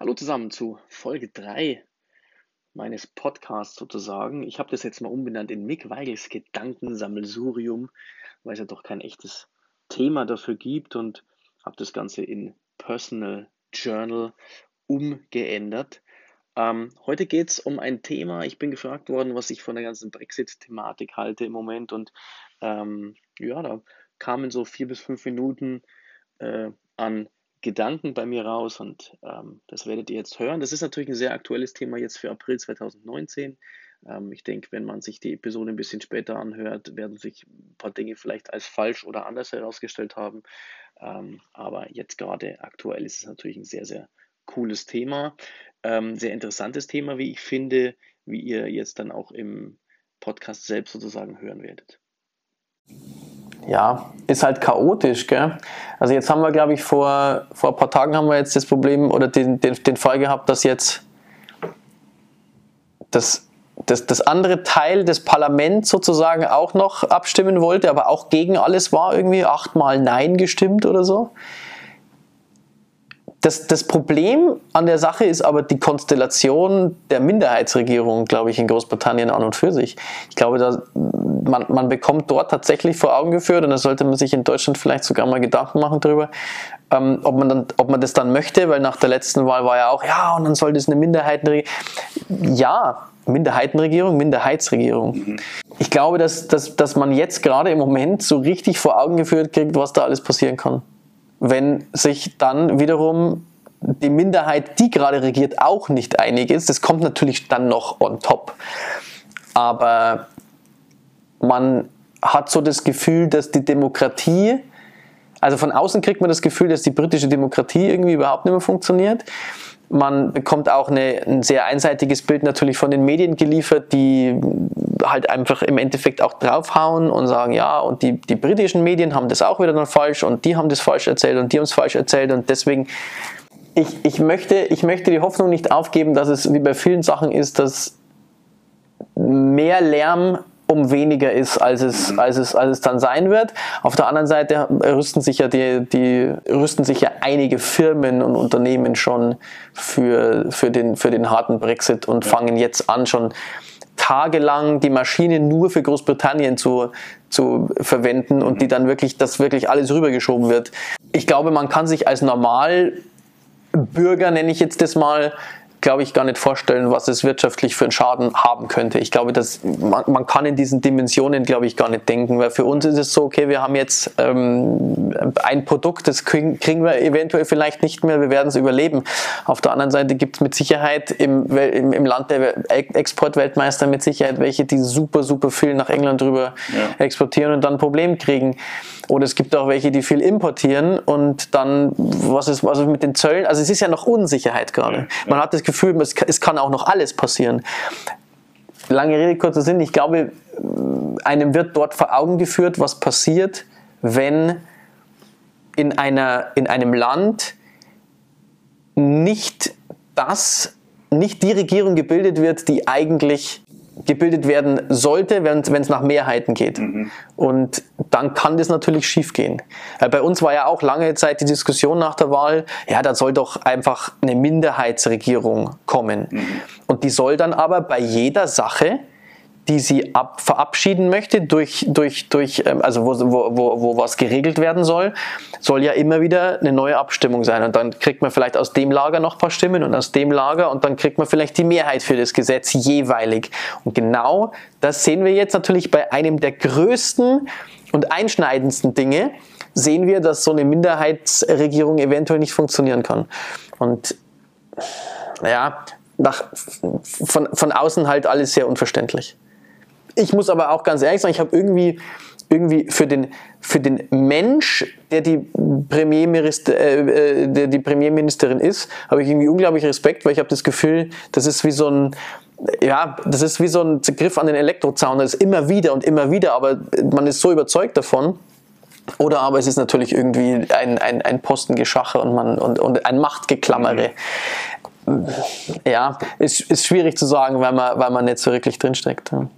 Hallo zusammen zu Folge 3 meines Podcasts sozusagen. Ich habe das jetzt mal umbenannt in Mick Weigels Gedankensammelsurium, weil es ja doch kein echtes Thema dafür gibt und habe das Ganze in Personal Journal umgeändert. Ähm, heute geht es um ein Thema. Ich bin gefragt worden, was ich von der ganzen Brexit-Thematik halte im Moment und ähm, ja, da kamen so vier bis fünf Minuten äh, an Gedanken bei mir raus und ähm, das werdet ihr jetzt hören. Das ist natürlich ein sehr aktuelles Thema jetzt für April 2019. Ähm, ich denke, wenn man sich die Episode ein bisschen später anhört, werden sich ein paar Dinge vielleicht als falsch oder anders herausgestellt haben. Ähm, aber jetzt gerade aktuell ist es natürlich ein sehr, sehr cooles Thema. Ähm, sehr interessantes Thema, wie ich finde, wie ihr jetzt dann auch im Podcast selbst sozusagen hören werdet ja, ist halt chaotisch, gell? Also jetzt haben wir, glaube ich, vor, vor ein paar Tagen haben wir jetzt das Problem oder den, den, den Fall gehabt, dass jetzt das, das, das andere Teil des Parlaments sozusagen auch noch abstimmen wollte, aber auch gegen alles war, irgendwie achtmal Nein gestimmt oder so. Das, das Problem an der Sache ist aber die Konstellation der Minderheitsregierung, glaube ich, in Großbritannien an und für sich. Ich glaube, da, man, man bekommt dort tatsächlich vor Augen geführt, und da sollte man sich in Deutschland vielleicht sogar mal Gedanken machen darüber, ähm, ob, man dann, ob man das dann möchte, weil nach der letzten Wahl war ja auch, ja, und dann soll das eine Minderheitenregierung. Ja, Minderheitenregierung, Minderheitsregierung. Mhm. Ich glaube, dass, dass, dass man jetzt gerade im Moment so richtig vor Augen geführt kriegt, was da alles passieren kann wenn sich dann wiederum die Minderheit, die gerade regiert, auch nicht einig ist. Das kommt natürlich dann noch on top. Aber man hat so das Gefühl, dass die Demokratie, also von außen kriegt man das Gefühl, dass die britische Demokratie irgendwie überhaupt nicht mehr funktioniert. Man bekommt auch eine, ein sehr einseitiges Bild natürlich von den Medien geliefert, die halt einfach im Endeffekt auch draufhauen und sagen, ja, und die, die britischen Medien haben das auch wieder dann falsch und die haben das falsch erzählt und die haben es falsch erzählt und deswegen, ich, ich, möchte, ich möchte die Hoffnung nicht aufgeben, dass es wie bei vielen Sachen ist, dass mehr Lärm um weniger ist, als es, als es, als es dann sein wird. Auf der anderen Seite rüsten sich ja die, die rüsten sich ja einige Firmen und Unternehmen schon für, für, den, für den harten Brexit und ja. fangen jetzt an, schon tagelang die Maschine nur für Großbritannien zu, zu verwenden und die dann wirklich, dass wirklich alles rübergeschoben wird. Ich glaube, man kann sich als Normalbürger, nenne ich jetzt das mal, glaube ich, gar nicht vorstellen, was es wirtschaftlich für einen Schaden haben könnte. Ich glaube, dass man, man kann in diesen Dimensionen, glaube ich, gar nicht denken, weil für uns ist es so, okay, wir haben jetzt ähm, ein Produkt, das kriegen, kriegen, wir eventuell vielleicht nicht mehr, wir werden es überleben. Auf der anderen Seite gibt es mit Sicherheit im, im, im, Land der Exportweltmeister mit Sicherheit welche, die super, super viel nach England drüber ja. exportieren und dann ein Problem kriegen. Oder es gibt auch welche, die viel importieren und dann, was ist, was ist mit den Zöllen? Also es ist ja noch Unsicherheit gerade. Man hat das Gefühl, es, es kann auch noch alles passieren. Lange Rede, kurzer Sinn. Ich glaube, einem wird dort vor Augen geführt, was passiert, wenn in, einer, in einem Land nicht das, nicht die Regierung gebildet wird, die eigentlich gebildet werden sollte, wenn es nach Mehrheiten geht. Mhm. Und dann kann das natürlich schiefgehen. Bei uns war ja auch lange Zeit die Diskussion nach der Wahl, ja, da soll doch einfach eine Minderheitsregierung kommen. Mhm. Und die soll dann aber bei jeder Sache die sie ab, verabschieden möchte, durch, durch, durch, ähm, also wo, wo, wo, wo was geregelt werden soll, soll ja immer wieder eine neue Abstimmung sein. Und dann kriegt man vielleicht aus dem Lager noch ein paar Stimmen und aus dem Lager und dann kriegt man vielleicht die Mehrheit für das Gesetz jeweilig. Und genau das sehen wir jetzt natürlich bei einem der größten und einschneidendsten Dinge, sehen wir, dass so eine Minderheitsregierung eventuell nicht funktionieren kann. Und ja, nach, von, von außen halt alles sehr unverständlich. Ich muss aber auch ganz ehrlich sagen, ich habe irgendwie irgendwie für den, für den Mensch, der die, Premierminister, äh, äh, der die Premierministerin ist, habe ich irgendwie unglaublich Respekt, weil ich habe das Gefühl, das ist wie so ein, ja, das ist wie so ein Griff an den Elektrozaun, das ist immer wieder und immer wieder, aber man ist so überzeugt davon. Oder aber es ist natürlich irgendwie ein, ein, ein Postengeschache und, man, und, und ein Machtgeklammere. Ja, ist, ist schwierig zu sagen, weil man, weil man nicht so wirklich drinsteckt. Ja.